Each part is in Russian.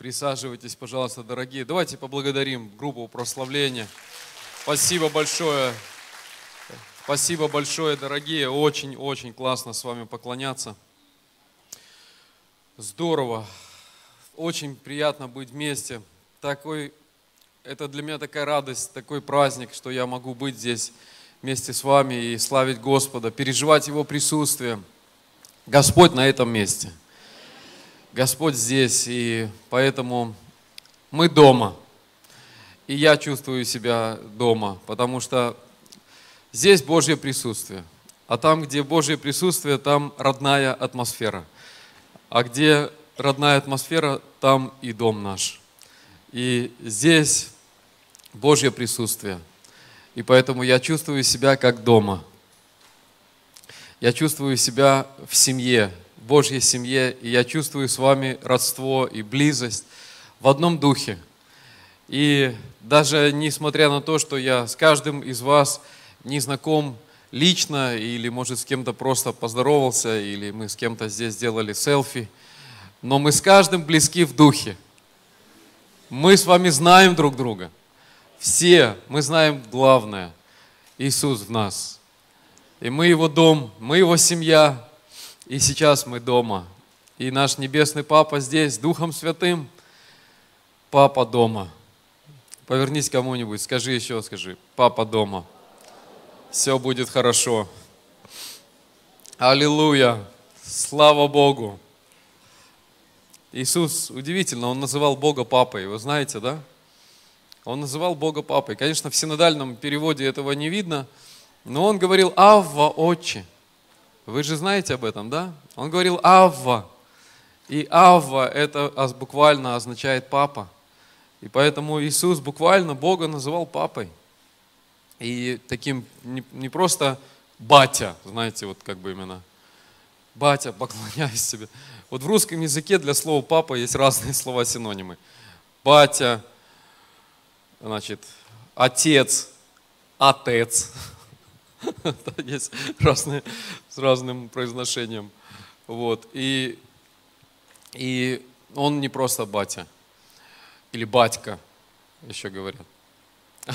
Присаживайтесь, пожалуйста, дорогие. Давайте поблагодарим группу прославления. Спасибо большое. Спасибо большое, дорогие. Очень-очень классно с вами поклоняться. Здорово. Очень приятно быть вместе. Такой, это для меня такая радость, такой праздник, что я могу быть здесь вместе с вами и славить Господа, переживать Его присутствие. Господь на этом месте. Господь здесь, и поэтому мы дома. И я чувствую себя дома, потому что здесь Божье присутствие. А там, где Божье присутствие, там родная атмосфера. А где родная атмосфера, там и дом наш. И здесь Божье присутствие. И поэтому я чувствую себя как дома. Я чувствую себя в семье, Божьей семье, и я чувствую с вами родство и близость в одном духе. И даже несмотря на то, что я с каждым из вас не знаком лично, или, может, с кем-то просто поздоровался, или мы с кем-то здесь сделали селфи, но мы с каждым близки в духе. Мы с вами знаем друг друга. Все мы знаем главное. Иисус в нас. И мы Его дом, мы Его семья, и сейчас мы дома. И наш Небесный Папа здесь, Духом Святым. Папа дома. Повернись кому-нибудь, скажи еще, скажи, Папа дома. Все будет хорошо. Аллилуйя. Слава Богу. Иисус, удивительно, Он называл Бога Папой. Вы знаете, да? Он называл Бога Папой. Конечно, в синодальном переводе этого не видно, но Он говорил «Авва, Отче». Вы же знаете об этом, да? Он говорил Авва. И Авва это буквально означает папа. И поэтому Иисус буквально Бога называл папой. И таким не, просто батя, знаете, вот как бы именно. Батя, поклоняюсь себе. Вот в русском языке для слова папа есть разные слова синонимы. Батя, значит, отец, отец. Есть разные, с разным произношением. Вот. И, и он не просто батя. Или батька, еще говорят.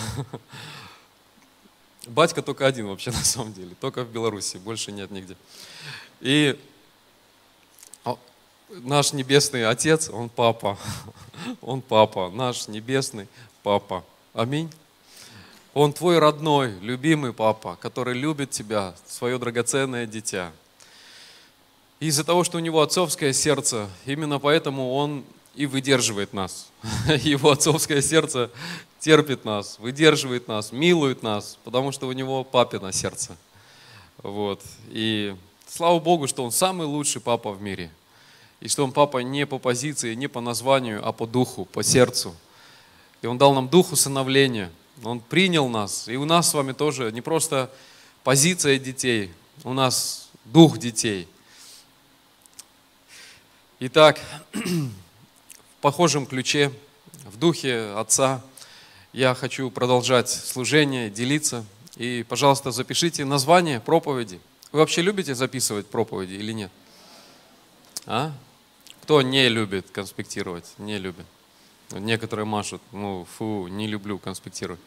Батька только один вообще на самом деле, только в Беларуси, больше нет нигде. И наш небесный отец, он папа, он папа, наш небесный папа. Аминь. Он твой родной, любимый папа, который любит тебя, свое драгоценное дитя. Из-за того, что у него отцовское сердце, именно поэтому он и выдерживает нас. Его отцовское сердце терпит нас, выдерживает нас, милует нас, потому что у него папино сердце. Вот. И слава Богу, что он самый лучший папа в мире. И что он папа не по позиции, не по названию, а по духу, по сердцу. И он дал нам дух усыновления – он принял нас. И у нас с вами тоже не просто позиция детей, у нас дух детей. Итак, в похожем ключе, в духе Отца, я хочу продолжать служение, делиться. И, пожалуйста, запишите название проповеди. Вы вообще любите записывать проповеди или нет? А? Кто не любит конспектировать? Не любит. Некоторые машут, ну, фу, не люблю конспектировать.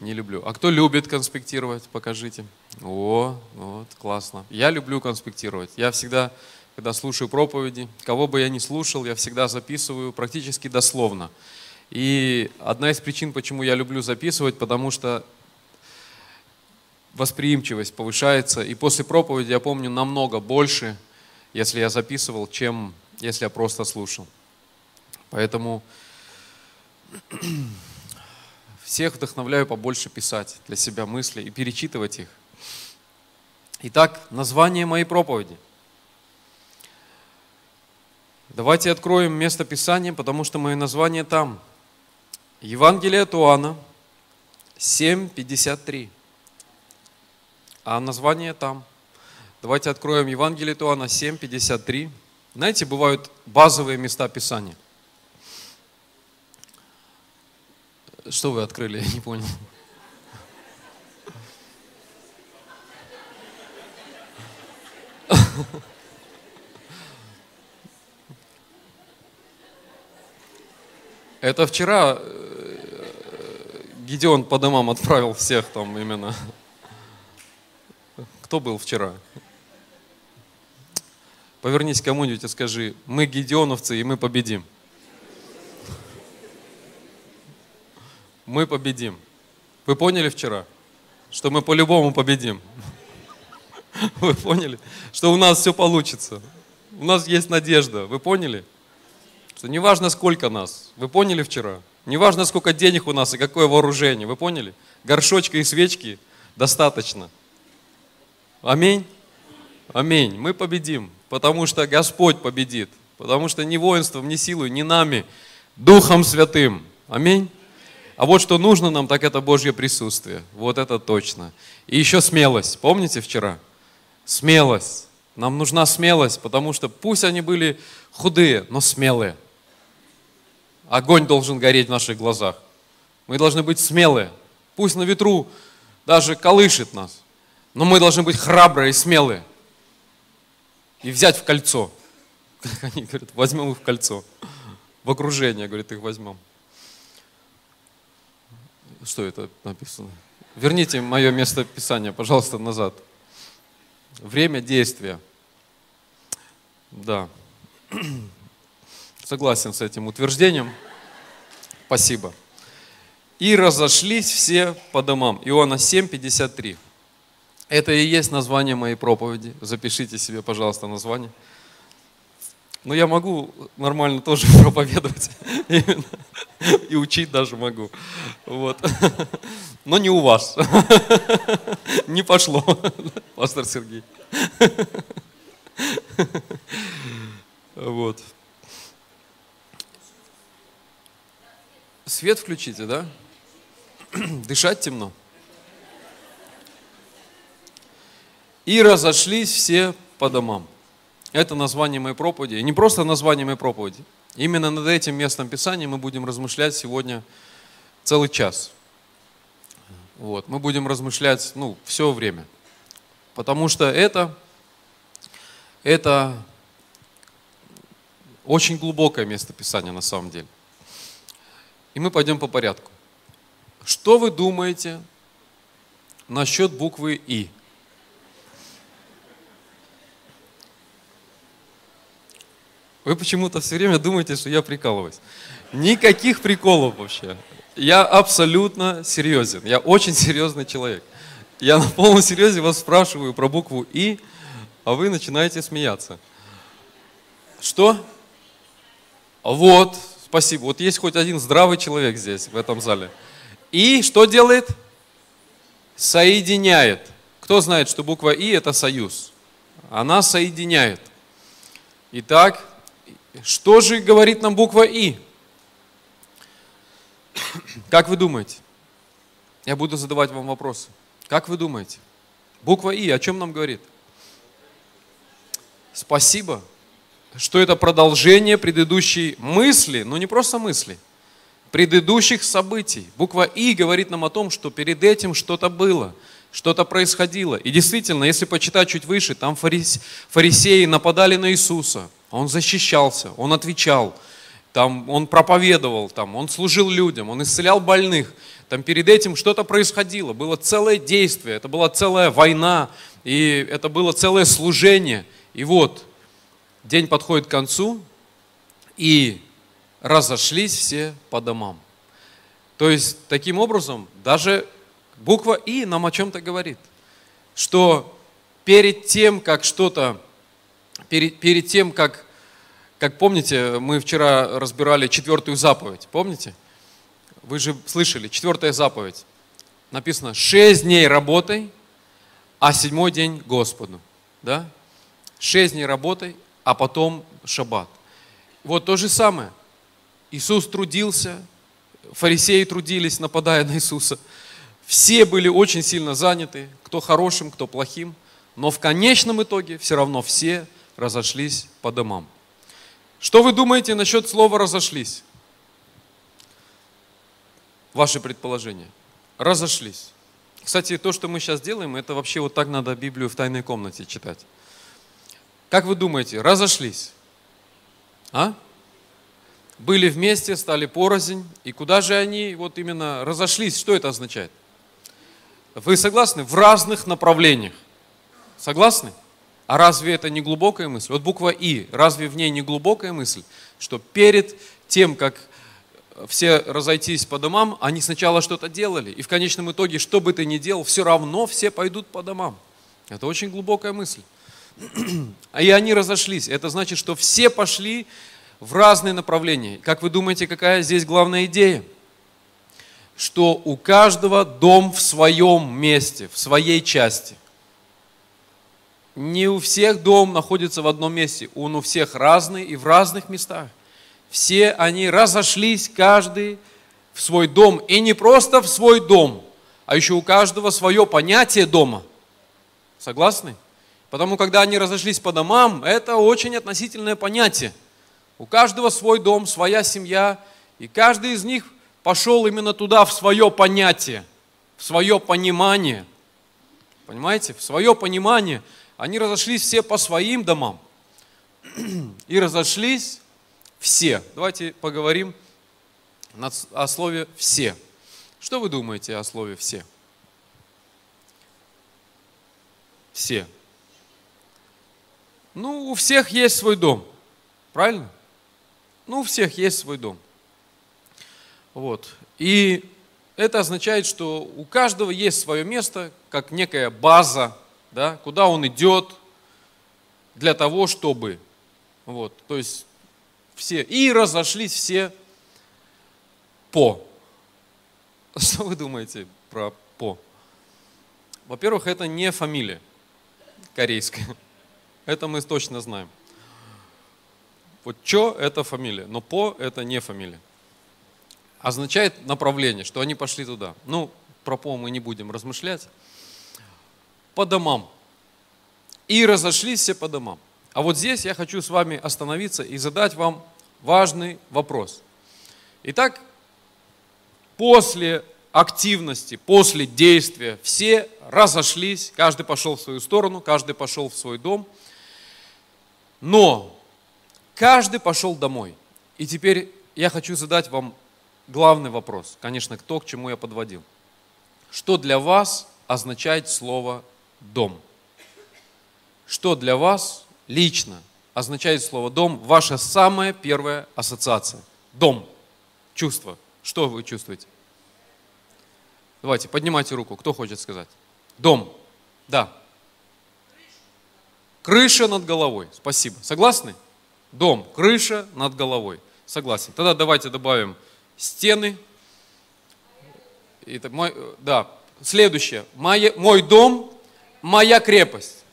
Не люблю. А кто любит конспектировать? Покажите. О, вот, классно. Я люблю конспектировать. Я всегда, когда слушаю проповеди, кого бы я ни слушал, я всегда записываю практически дословно. И одна из причин, почему я люблю записывать, потому что восприимчивость повышается. И после проповеди я помню намного больше, если я записывал, чем если я просто слушал. Поэтому всех вдохновляю побольше писать для себя мысли и перечитывать их. Итак, название моей проповеди. Давайте откроем место Писания, потому что мое название там. Евангелие от Иоанна 7.53. А название там. Давайте откроем Евангелие от Иоанна 7.53. Знаете, бывают базовые места Писания – Что вы открыли? Я не понял. Это вчера э, Гедеон по домам отправил всех там именно. Кто был вчера? Повернись к кому-нибудь и скажи, мы гедеоновцы и мы победим. Мы победим. Вы поняли вчера, что мы по-любому победим? Вы поняли, что у нас все получится? У нас есть надежда. Вы поняли? Что не важно, сколько нас. Вы поняли вчера? Не важно, сколько денег у нас и какое вооружение. Вы поняли? Горшочка и свечки достаточно. Аминь. Аминь. Мы победим, потому что Господь победит. Потому что ни воинством, ни силой, ни нами, Духом Святым. Аминь. А вот что нужно нам, так это Божье присутствие. Вот это точно. И еще смелость. Помните вчера? Смелость. Нам нужна смелость, потому что пусть они были худые, но смелые. Огонь должен гореть в наших глазах. Мы должны быть смелые. Пусть на ветру даже колышет нас, но мы должны быть храбрые и смелые. И взять в кольцо. Они говорят, возьмем их в кольцо. В окружение, говорит, их возьмем. Что это написано? Верните мое место Писания, пожалуйста, назад. Время действия. Да. Согласен с этим утверждением. Спасибо. И разошлись все по домам. Иоанна 7, 53. Это и есть название моей проповеди. Запишите себе, пожалуйста, название. Но я могу нормально тоже проповедовать. И учить даже могу. Вот. Но не у вас. Не пошло, пастор Сергей. Вот. Свет включите, да? Дышать темно. И разошлись все по домам. Это название моей проповеди. Не просто название моей проповеди. Именно над этим местом Писания мы будем размышлять сегодня целый час. Вот. Мы будем размышлять ну, все время. Потому что это, это очень глубокое место Писания на самом деле. И мы пойдем по порядку. Что вы думаете насчет буквы И? Вы почему-то все время думаете, что я прикалываюсь. Никаких приколов вообще. Я абсолютно серьезен. Я очень серьезный человек. Я на полном серьезе вас спрашиваю про букву И, а вы начинаете смеяться. Что? Вот, спасибо. Вот есть хоть один здравый человек здесь, в этом зале. И что делает? Соединяет. Кто знает, что буква И это союз? Она соединяет. Итак, что же говорит нам буква И? Как вы думаете? Я буду задавать вам вопросы. Как вы думаете? Буква И о чем нам говорит? Спасибо что это продолжение предыдущей мысли, но не просто мысли, предыдущих событий. Буква И говорит нам о том, что перед этим что-то было, что-то происходило. И действительно, если почитать чуть выше, там фарисеи нападали на Иисуса, он защищался, он отвечал, там он проповедовал, там он служил людям, он исцелял больных. Там перед этим что-то происходило, было целое действие, это была целая война, и это было целое служение. И вот День подходит к концу, и разошлись все по домам. То есть, таким образом, даже буква И нам о чем-то говорит, что перед тем, как что-то, перед, перед тем, как, как помните, мы вчера разбирали четвертую заповедь, помните? Вы же слышали, четвертая заповедь. Написано, шесть дней работай, а седьмой день Господу. Да? Шесть дней работай, а потом шаббат. Вот то же самое. Иисус трудился, фарисеи трудились, нападая на Иисуса. Все были очень сильно заняты, кто хорошим, кто плохим, но в конечном итоге все равно все разошлись по домам. Что вы думаете насчет слова «разошлись»? Ваши предположения. Разошлись. Кстати, то, что мы сейчас делаем, это вообще вот так надо Библию в тайной комнате читать. Как вы думаете, разошлись? А? были вместе, стали порознь. И куда же они вот именно разошлись? Что это означает? Вы согласны? В разных направлениях. Согласны? А разве это не глубокая мысль? Вот буква И, разве в ней не глубокая мысль? Что перед тем, как все разойтись по домам, они сначала что-то делали. И в конечном итоге, что бы ты ни делал, все равно все пойдут по домам. Это очень глубокая мысль. И они разошлись. Это значит, что все пошли в разные направления. Как вы думаете, какая здесь главная идея? Что у каждого дом в своем месте, в своей части. Не у всех дом находится в одном месте, он у всех разный и в разных местах. Все они разошлись, каждый в свой дом. И не просто в свой дом, а еще у каждого свое понятие дома. Согласны? Потому когда они разошлись по домам, это очень относительное понятие. У каждого свой дом, своя семья, и каждый из них пошел именно туда, в свое понятие, в свое понимание. Понимаете? В свое понимание. Они разошлись все по своим домам. И разошлись все. Давайте поговорим о слове «все». Что вы думаете о слове «все»? Все. Ну, у всех есть свой дом. Правильно? Ну, у всех есть свой дом. Вот. И это означает, что у каждого есть свое место, как некая база, да, куда он идет для того, чтобы. Вот. То есть все. И разошлись все по. Что вы думаете про по? Во-первых, это не фамилия корейская. Это мы точно знаем. Вот Чо – это фамилия, но По – это не фамилия. Означает направление, что они пошли туда. Ну, про По мы не будем размышлять. По домам. И разошлись все по домам. А вот здесь я хочу с вами остановиться и задать вам важный вопрос. Итак, после активности, после действия все разошлись, каждый пошел в свою сторону, каждый пошел в свой дом, но каждый пошел домой. И теперь я хочу задать вам главный вопрос, конечно, то, к чему я подводил. Что для вас означает слово «дом»? Что для вас лично означает слово «дом» ваша самая первая ассоциация. Дом. Чувство. Что вы чувствуете? Давайте, поднимайте руку. Кто хочет сказать? Дом. Да. Крыша над головой. Спасибо. Согласны? Дом. Крыша над головой. Согласен. Тогда давайте добавим стены. Это мой, да. Следующее. Мой, мой дом, моя крепость.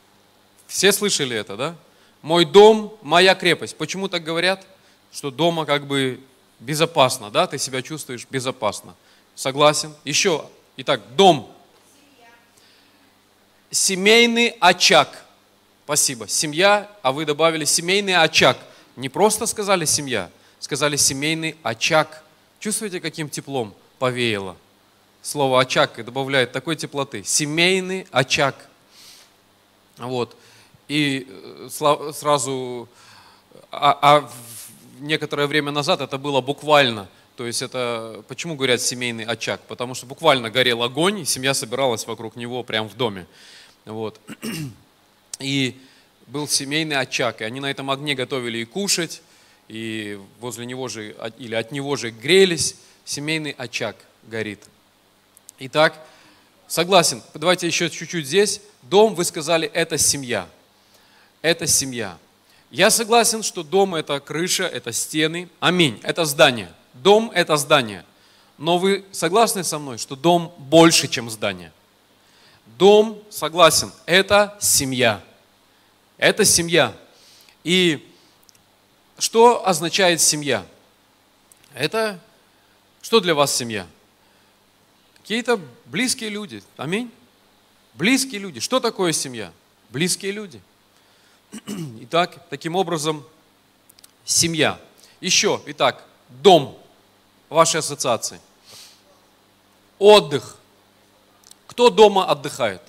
Все слышали это, да? Мой дом, моя крепость. Почему так говорят? Что дома как бы безопасно, да? Ты себя чувствуешь безопасно. Согласен? Еще. Итак, дом. Семейный очаг. Спасибо. Семья, а вы добавили семейный очаг. Не просто сказали семья, сказали семейный очаг. Чувствуете, каким теплом повеяло? Слово очаг добавляет такой теплоты. Семейный очаг. Вот. И э, сразу, а, а некоторое время назад это было буквально. То есть это, почему говорят семейный очаг? Потому что буквально горел огонь, и семья собиралась вокруг него прямо в доме. Вот. И был семейный очаг, и они на этом огне готовили и кушать, и возле него же, или от него же грелись. Семейный очаг горит. Итак, согласен, давайте еще чуть-чуть здесь. Дом, вы сказали, это семья это семья. Я согласен, что дом – это крыша, это стены. Аминь. Это здание. Дом – это здание. Но вы согласны со мной, что дом больше, чем здание? Дом, согласен, это семья. Это семья. И что означает семья? Это что для вас семья? Какие-то близкие люди. Аминь. Близкие люди. Что такое семья? Близкие люди – Итак, таким образом, семья. Еще, итак, дом вашей ассоциации. Отдых. Кто дома отдыхает?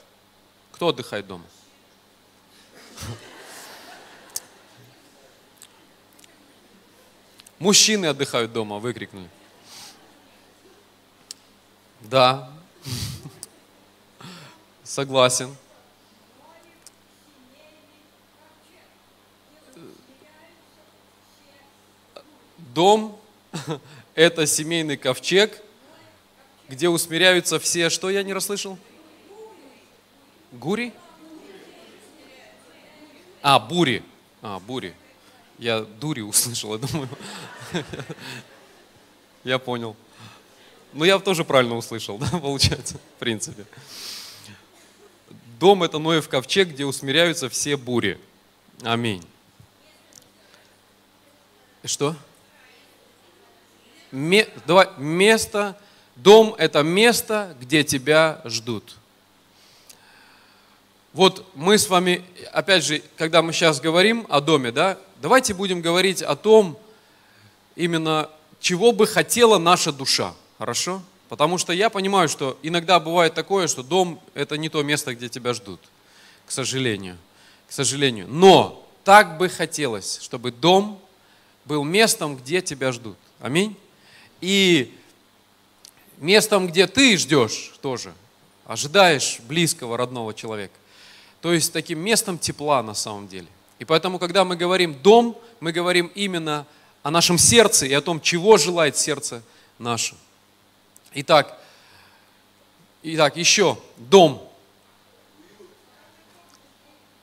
Кто отдыхает дома? Мужчины отдыхают дома, выкрикнули. Да, согласен. Дом – это семейный ковчег, где усмиряются все, что я не расслышал? Гури? А, бури. А, бури. Я дури услышал, я думаю. Я понял. Ну, я тоже правильно услышал, да, получается, в принципе. Дом – это Ноев ковчег, где усмиряются все бури. Аминь. Что? Ме, давай, место, дом – это место, где тебя ждут. Вот мы с вами, опять же, когда мы сейчас говорим о доме, да, давайте будем говорить о том, именно чего бы хотела наша душа. Хорошо? Потому что я понимаю, что иногда бывает такое, что дом – это не то место, где тебя ждут. К сожалению. К сожалению. Но так бы хотелось, чтобы дом был местом, где тебя ждут. Аминь. И местом, где ты ждешь тоже, ожидаешь близкого, родного человека. То есть таким местом тепла на самом деле. И поэтому, когда мы говорим «дом», мы говорим именно о нашем сердце и о том, чего желает сердце наше. Итак, итак, еще дом.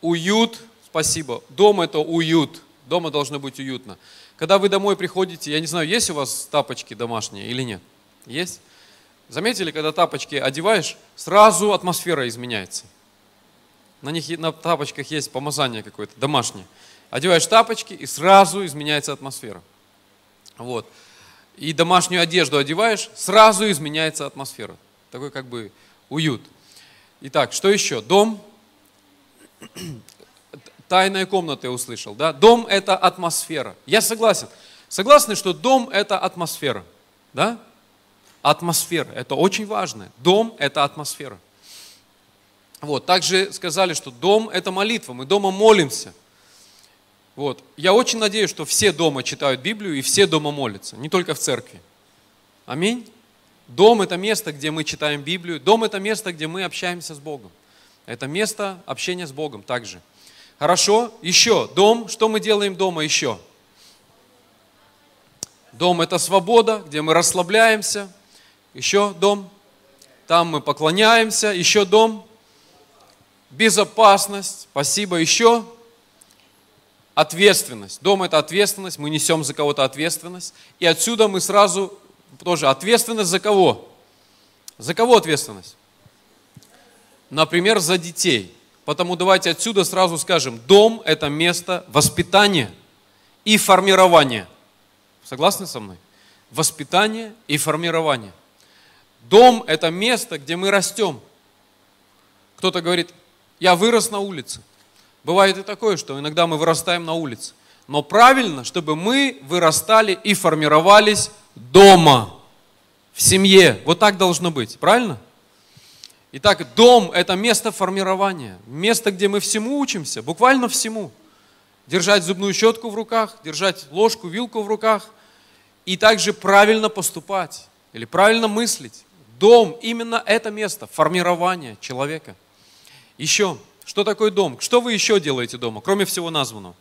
Уют, спасибо. Дом это уют. Дома должно быть уютно. Когда вы домой приходите, я не знаю, есть у вас тапочки домашние или нет? Есть? Заметили, когда тапочки одеваешь, сразу атмосфера изменяется. На них на тапочках есть помазание какое-то домашнее. Одеваешь тапочки, и сразу изменяется атмосфера. Вот и домашнюю одежду одеваешь, сразу изменяется атмосфера. Такой как бы уют. Итак, что еще? Дом. Тайная комната я услышал. Да? Дом – это атмосфера. Я согласен. Согласны, что дом – это атмосфера? Да? Атмосфера. Это очень важно. Дом – это атмосфера. Вот. Также сказали, что дом – это молитва. Мы дома молимся – вот. Я очень надеюсь, что все дома читают Библию и все дома молятся, не только в церкви. Аминь. Дом – это место, где мы читаем Библию. Дом – это место, где мы общаемся с Богом. Это место общения с Богом также. Хорошо, еще. Дом. Что мы делаем дома еще? Дом – это свобода, где мы расслабляемся. Еще дом. Там мы поклоняемся. Еще дом. Безопасность. Спасибо. Еще ответственность. Дом – это ответственность, мы несем за кого-то ответственность. И отсюда мы сразу тоже ответственность за кого? За кого ответственность? Например, за детей. Потому давайте отсюда сразу скажем, дом – это место воспитания и формирования. Согласны со мной? Воспитание и формирование. Дом – это место, где мы растем. Кто-то говорит, я вырос на улице. Бывает и такое, что иногда мы вырастаем на улице. Но правильно, чтобы мы вырастали и формировались дома, в семье. Вот так должно быть, правильно? Итак, дом – это место формирования, место, где мы всему учимся, буквально всему. Держать зубную щетку в руках, держать ложку, вилку в руках и также правильно поступать или правильно мыслить. Дом – именно это место формирования человека. Еще – что такое дом? Что вы еще делаете дома, кроме всего названного?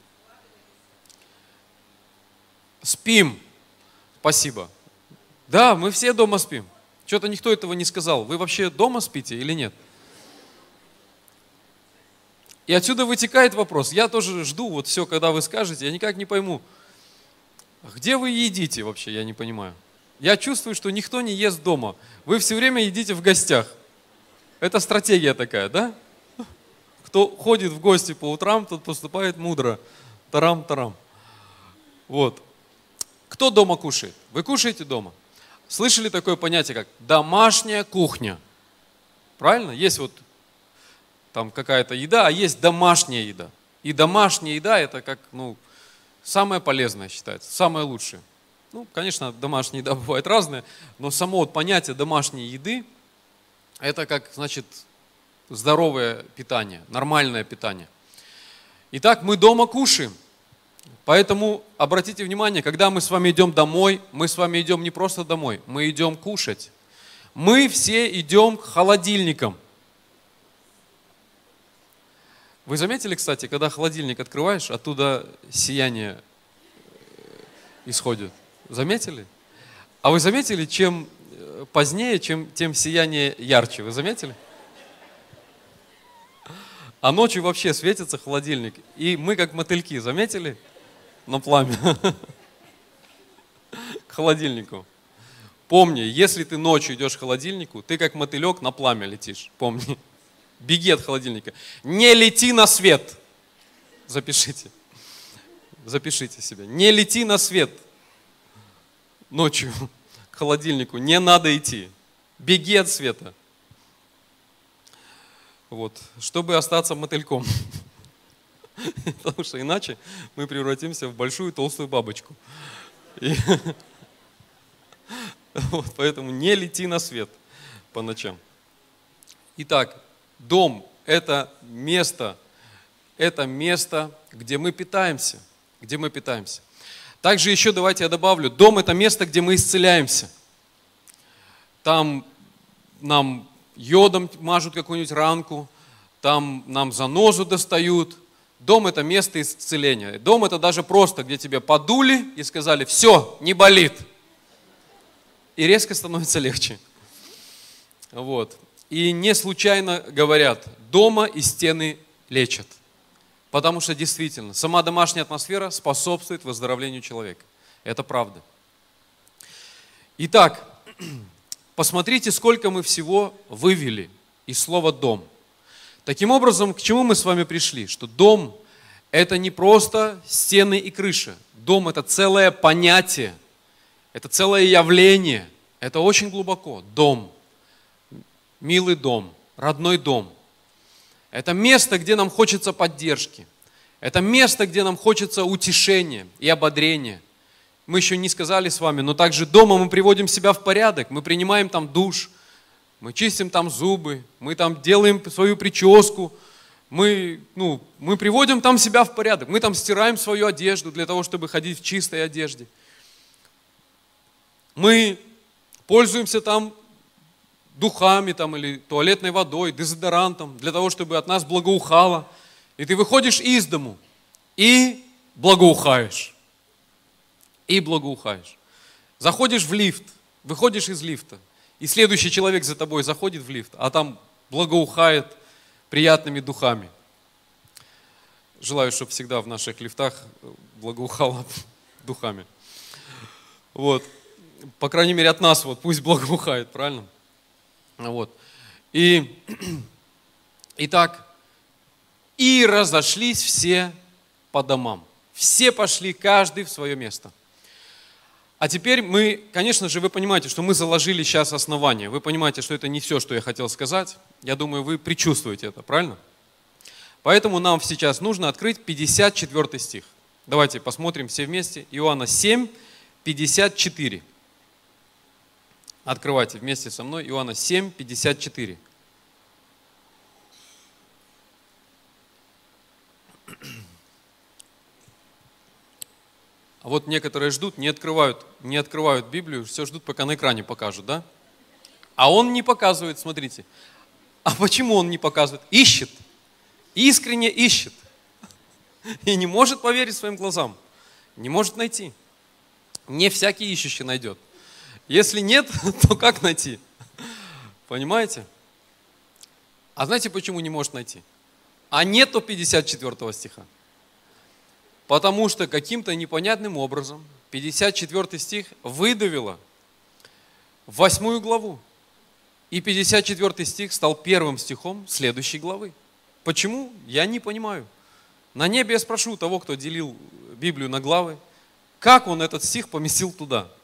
Спим. Спасибо. Да, мы все дома спим. Что-то никто этого не сказал. Вы вообще дома спите или нет? И отсюда вытекает вопрос. Я тоже жду вот все, когда вы скажете. Я никак не пойму, где вы едите вообще, я не понимаю. Я чувствую, что никто не ест дома. Вы все время едите в гостях. Это стратегия такая, да? Кто ходит в гости по утрам, тот поступает мудро. Тарам-тарам. Вот. Кто дома кушает? Вы кушаете дома? Слышали такое понятие, как домашняя кухня? Правильно? Есть вот там какая-то еда, а есть домашняя еда. И домашняя еда это как, ну, самое полезное считается, самое лучшее. Ну, конечно, домашняя еда бывает разная, но само вот понятие домашней еды, это как, значит, здоровое питание, нормальное питание. Итак, мы дома кушаем. Поэтому обратите внимание, когда мы с вами идем домой, мы с вами идем не просто домой, мы идем кушать. Мы все идем к холодильникам. Вы заметили, кстати, когда холодильник открываешь, оттуда сияние э, исходит? Заметили? А вы заметили, чем э, позднее, чем, тем сияние ярче? Вы заметили? А ночью вообще светится холодильник. И мы как мотыльки, заметили? На пламя. К холодильнику. Помни, если ты ночью идешь к холодильнику, ты как мотылек на пламя летишь. Помни. Беги от холодильника. Не лети на свет. Запишите. Запишите себе. Не лети на свет ночью к холодильнику. Не надо идти. Беги от света. Вот, чтобы остаться мотыльком. Потому что иначе мы превратимся в большую толстую бабочку. И... Вот, поэтому не лети на свет по ночам. Итак, Дом – это место, это место, где мы питаемся, где мы питаемся. Также еще давайте я добавлю, дом – это место, где мы исцеляемся. Там нам йодом мажут какую-нибудь ранку, там нам занозу достают. Дом – это место исцеления. Дом – это даже просто, где тебе подули и сказали, все, не болит. И резко становится легче. Вот. И не случайно говорят, дома и стены лечат. Потому что действительно, сама домашняя атмосфера способствует выздоровлению человека. Это правда. Итак, посмотрите, сколько мы всего вывели из слова «дом». Таким образом, к чему мы с вами пришли? Что дом – это не просто стены и крыша. Дом – это целое понятие, это целое явление. Это очень глубоко. Дом – милый дом, родной дом. Это место, где нам хочется поддержки. Это место, где нам хочется утешения и ободрения. Мы еще не сказали с вами, но также дома мы приводим себя в порядок, мы принимаем там душ, мы чистим там зубы, мы там делаем свою прическу, мы, ну, мы приводим там себя в порядок, мы там стираем свою одежду для того, чтобы ходить в чистой одежде. Мы пользуемся там духами там, или туалетной водой, дезодорантом, для того, чтобы от нас благоухало. И ты выходишь из дому и благоухаешь. И благоухаешь. Заходишь в лифт, выходишь из лифта, и следующий человек за тобой заходит в лифт, а там благоухает приятными духами. Желаю, чтобы всегда в наших лифтах благоухало духами. Вот. По крайней мере, от нас вот пусть благоухает, правильно? Вот. И, итак, и разошлись все по домам. Все пошли, каждый в свое место. А теперь мы, конечно же, вы понимаете, что мы заложили сейчас основание. Вы понимаете, что это не все, что я хотел сказать. Я думаю, вы предчувствуете это, правильно? Поэтому нам сейчас нужно открыть 54 стих. Давайте посмотрим все вместе. Иоанна 7, 54. Открывайте вместе со мной Иоанна 7, 54. А вот некоторые ждут, не открывают, не открывают Библию, все ждут, пока на экране покажут, да? А он не показывает, смотрите. А почему он не показывает? Ищет. Искренне ищет. И не может поверить своим глазам. Не может найти. Не всякий ищущий найдет. Если нет, то как найти? Понимаете? А знаете, почему не может найти? А нету 54 стиха. Потому что каким-то непонятным образом 54 стих выдавило в 8 главу. И 54 стих стал первым стихом следующей главы. Почему? Я не понимаю. На небе я спрошу того, кто делил Библию на главы, как он этот стих поместил туда –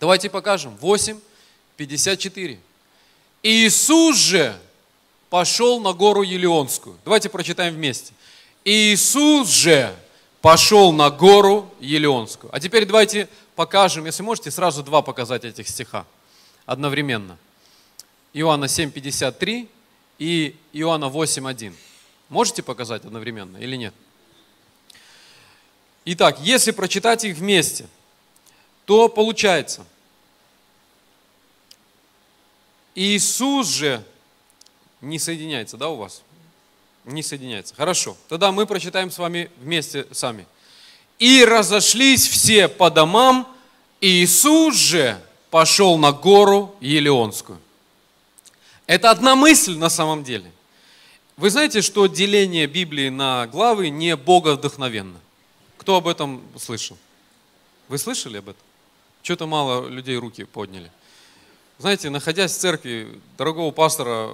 Давайте покажем. 8, 54. Иисус же пошел на гору Елеонскую. Давайте прочитаем вместе. Иисус же пошел на гору Елеонскую. А теперь давайте покажем, если можете, сразу два показать этих стиха одновременно. Иоанна 7:53 и Иоанна 8:1. Можете показать одновременно или нет? Итак, если прочитать их вместе, то получается, Иисус же не соединяется, да, у вас? Не соединяется. Хорошо. Тогда мы прочитаем с вами вместе сами. И разошлись все по домам, и Иисус же пошел на гору Елеонскую. Это одна мысль на самом деле. Вы знаете, что деление Библии на главы не боговдохновенно? Кто об этом слышал? Вы слышали об этом? Что-то мало людей руки подняли. Знаете, находясь в церкви дорогого пастора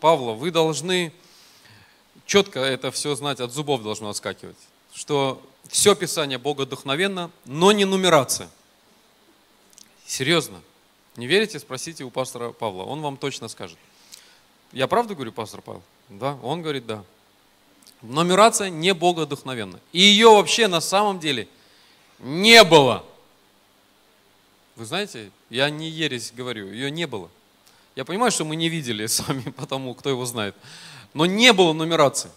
Павла, вы должны четко это все знать, от зубов должно отскакивать, что все Писание Бога вдохновенно, но не нумерация. Серьезно. Не верите? Спросите у пастора Павла, он вам точно скажет. Я правду говорю, пастор Павел? Да, он говорит да. Нумерация не Бога вдохновенна. И ее вообще на самом деле не было. Вы знаете, я не ересь говорю, ее не было. Я понимаю, что мы не видели сами, потому кто его знает. Но не было нумерации.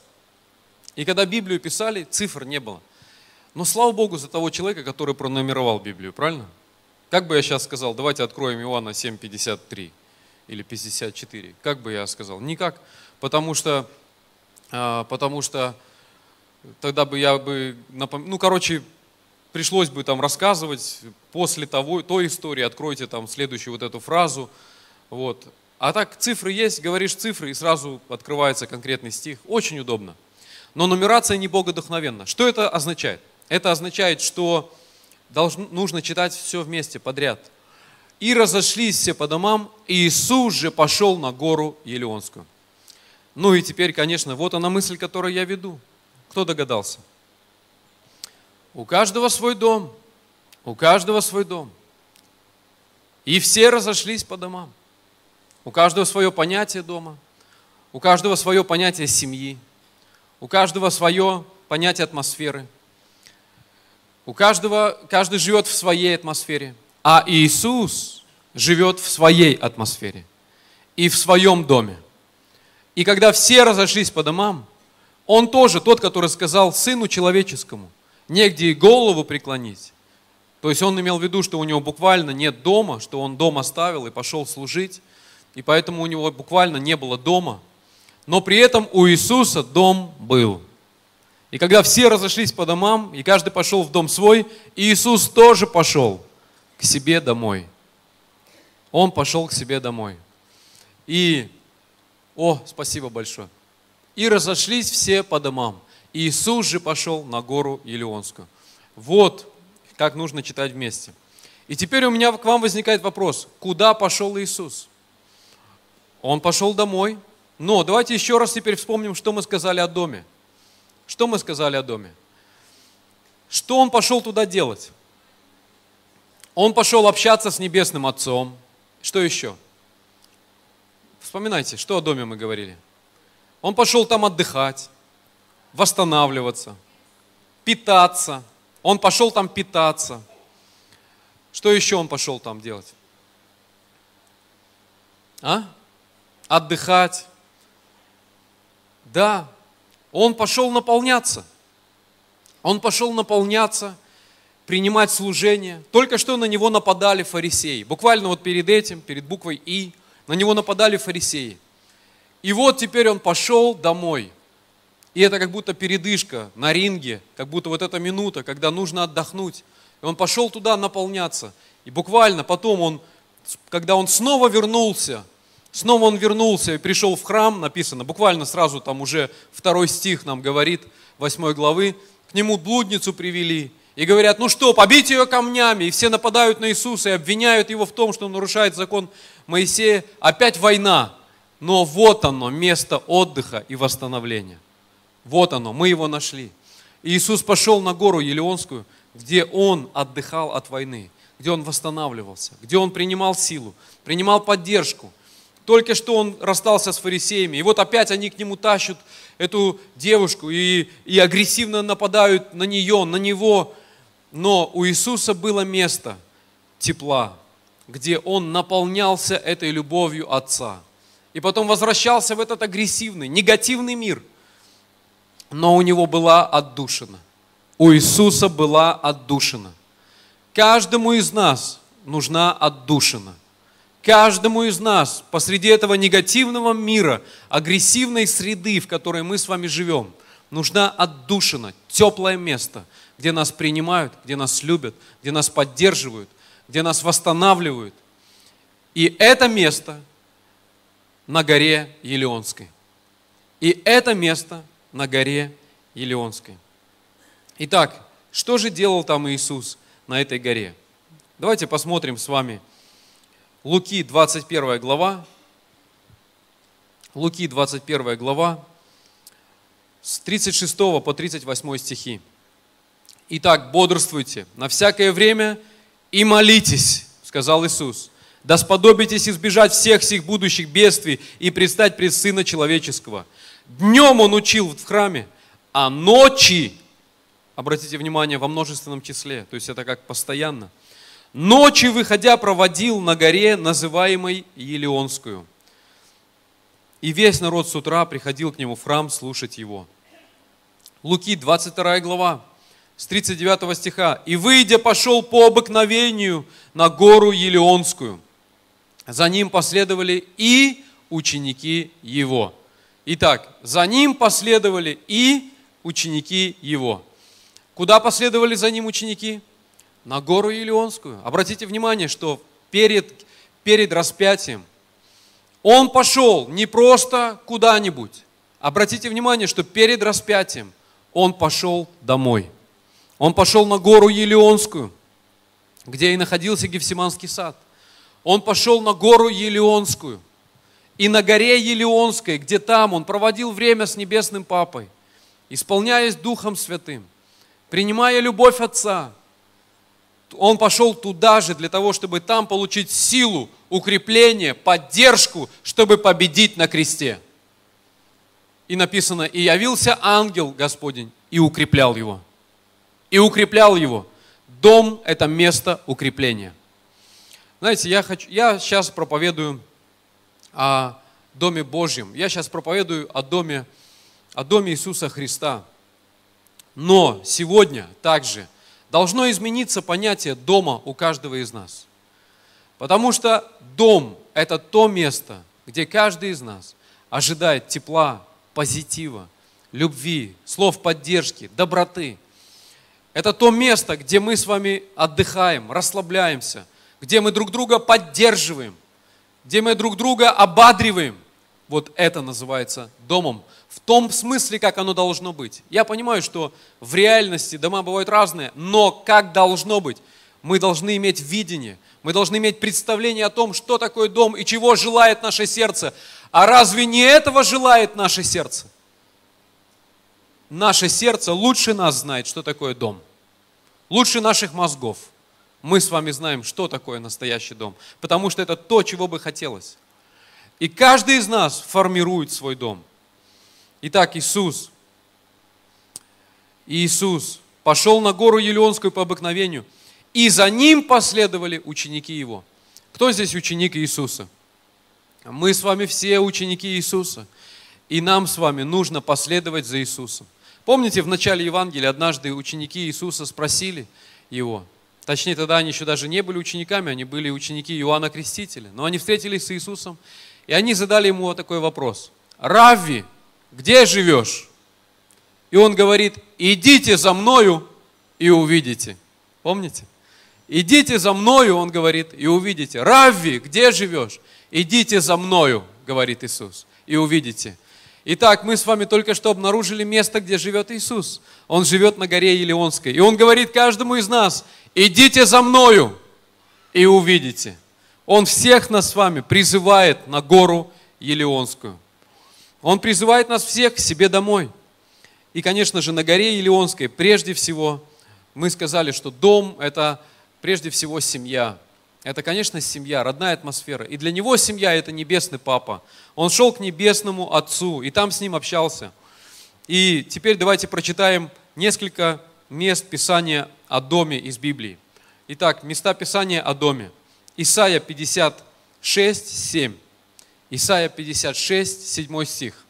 И когда Библию писали, цифр не было. Но слава Богу за того человека, который пронумеровал Библию, правильно? Как бы я сейчас сказал, давайте откроем Иоанна 7,53 или 54. Как бы я сказал? Никак. Потому что, а, потому что тогда бы я бы, напом... ну, короче, пришлось бы там рассказывать после того, той истории, откройте там следующую вот эту фразу. Вот. А так цифры есть, говоришь цифры, и сразу открывается конкретный стих. Очень удобно. Но нумерация не богодохновенна. Что это означает? Это означает, что должно, нужно читать все вместе, подряд. И разошлись все по домам, и Иисус же пошел на гору Елеонскую. Ну и теперь, конечно, вот она мысль, которую я веду. Кто догадался? У каждого свой дом. У каждого свой дом. И все разошлись по домам. У каждого свое понятие дома. У каждого свое понятие семьи. У каждого свое понятие атмосферы. У каждого, каждый живет в своей атмосфере. А Иисус живет в своей атмосфере и в своем доме. И когда все разошлись по домам, Он тоже тот, который сказал Сыну Человеческому, негде и голову преклонить. То есть он имел в виду, что у него буквально нет дома, что он дом оставил и пошел служить, и поэтому у него буквально не было дома. Но при этом у Иисуса дом был. И когда все разошлись по домам, и каждый пошел в дом свой, Иисус тоже пошел к себе домой. Он пошел к себе домой. И, о, спасибо большое. И разошлись все по домам. Иисус же пошел на гору Елеонскую. Вот как нужно читать вместе. И теперь у меня к вам возникает вопрос, куда пошел Иисус? Он пошел домой. Но давайте еще раз теперь вспомним, что мы сказали о доме. Что мы сказали о доме? Что он пошел туда делать? Он пошел общаться с Небесным Отцом. Что еще? Вспоминайте, что о доме мы говорили. Он пошел там отдыхать восстанавливаться, питаться. Он пошел там питаться. Что еще он пошел там делать? А? Отдыхать. Да, он пошел наполняться. Он пошел наполняться, принимать служение. Только что на него нападали фарисеи. Буквально вот перед этим, перед буквой И, на него нападали фарисеи. И вот теперь он пошел домой. И это как будто передышка на ринге, как будто вот эта минута, когда нужно отдохнуть. И он пошел туда наполняться. И буквально потом он, когда он снова вернулся, снова он вернулся и пришел в храм, написано, буквально сразу там уже второй стих нам говорит, восьмой главы, к нему блудницу привели, и говорят, ну что, побить ее камнями, и все нападают на Иисуса и обвиняют его в том, что он нарушает закон Моисея. Опять война, но вот оно, место отдыха и восстановления. Вот оно, мы его нашли. И Иисус пошел на гору Елеонскую, где он отдыхал от войны, где он восстанавливался, где он принимал силу, принимал поддержку. Только что он расстался с фарисеями, и вот опять они к нему тащат эту девушку и, и агрессивно нападают на нее, на него. Но у Иисуса было место тепла, где он наполнялся этой любовью Отца. И потом возвращался в этот агрессивный, негативный мир – но у него была отдушина. у Иисуса была отдушина. Каждому из нас нужна отдушина. Каждому из нас посреди этого негативного мира, агрессивной среды, в которой мы с вами живем, нужна отдушина, теплое место, где нас принимают, где нас любят, где нас поддерживают, где нас восстанавливают. И это место на горе Елеонской. И это место на горе Елеонской. Итак, что же делал там Иисус на этой горе? Давайте посмотрим с вами Луки 21 глава. Луки 21 глава с 36 по 38 стихи. Итак, бодрствуйте на всякое время и молитесь, сказал Иисус, да сподобитесь избежать всех сих будущих бедствий и предстать пред Сына Человеческого. Днем Он учил в храме, а ночи, обратите внимание, во множественном числе, то есть это как постоянно, ночи, выходя, проводил на горе, называемой Елеонскую. И весь народ с утра приходил к нему в храм слушать его. Луки, 22 глава, с 39 стиха. «И выйдя, пошел по обыкновению на гору Елеонскую. За ним последовали и ученики его». Итак, за ним последовали и ученики его. Куда последовали за ним ученики? На гору Елеонскую. Обратите внимание, что перед, перед распятием он пошел не просто куда-нибудь. Обратите внимание, что перед распятием он пошел домой. Он пошел на гору Елеонскую, где и находился Гефсиманский сад. Он пошел на гору Елеонскую. И на горе Елеонской, где там он проводил время с Небесным Папой, исполняясь Духом Святым, принимая любовь Отца, он пошел туда же для того, чтобы там получить силу, укрепление, поддержку, чтобы победить на кресте. И написано, и явился ангел Господень и укреплял его. И укреплял его. Дом – это место укрепления. Знаете, я, хочу, я сейчас проповедую о Доме Божьем. Я сейчас проповедую о Доме, о Доме Иисуса Христа. Но сегодня также должно измениться понятие дома у каждого из нас. Потому что дом – это то место, где каждый из нас ожидает тепла, позитива, любви, слов поддержки, доброты. Это то место, где мы с вами отдыхаем, расслабляемся, где мы друг друга поддерживаем, где мы друг друга ободриваем. Вот это называется домом в том смысле, как оно должно быть. Я понимаю, что в реальности дома бывают разные, но как должно быть? Мы должны иметь видение, мы должны иметь представление о том, что такое дом и чего желает наше сердце. А разве не этого желает наше сердце? Наше сердце лучше нас знает, что такое дом. Лучше наших мозгов. Мы с вами знаем, что такое настоящий дом. Потому что это то, чего бы хотелось. И каждый из нас формирует свой дом – Итак, Иисус, Иисус пошел на гору Елеонскую по обыкновению, и за ним последовали ученики его. Кто здесь ученик Иисуса? Мы с вами все ученики Иисуса. И нам с вами нужно последовать за Иисусом. Помните, в начале Евангелия однажды ученики Иисуса спросили его, точнее тогда они еще даже не были учениками, они были ученики Иоанна Крестителя, но они встретились с Иисусом, и они задали ему такой вопрос. Равви, где живешь? И он говорит, идите за мною и увидите. Помните? Идите за мною, он говорит, и увидите. Равви, где живешь? Идите за мною, говорит Иисус, и увидите. Итак, мы с вами только что обнаружили место, где живет Иисус. Он живет на горе Елеонской. И Он говорит каждому из нас, идите за мною и увидите. Он всех нас с вами призывает на гору Елеонскую. Он призывает нас всех к себе домой. И, конечно же, на горе Илионской прежде всего мы сказали, что дом – это прежде всего семья. Это, конечно, семья, родная атмосфера. И для него семья – это небесный папа. Он шел к небесному отцу и там с ним общался. И теперь давайте прочитаем несколько мест Писания о доме из Библии. Итак, места Писания о доме. Исайя 56, 7. Исайя 56, 7 стих.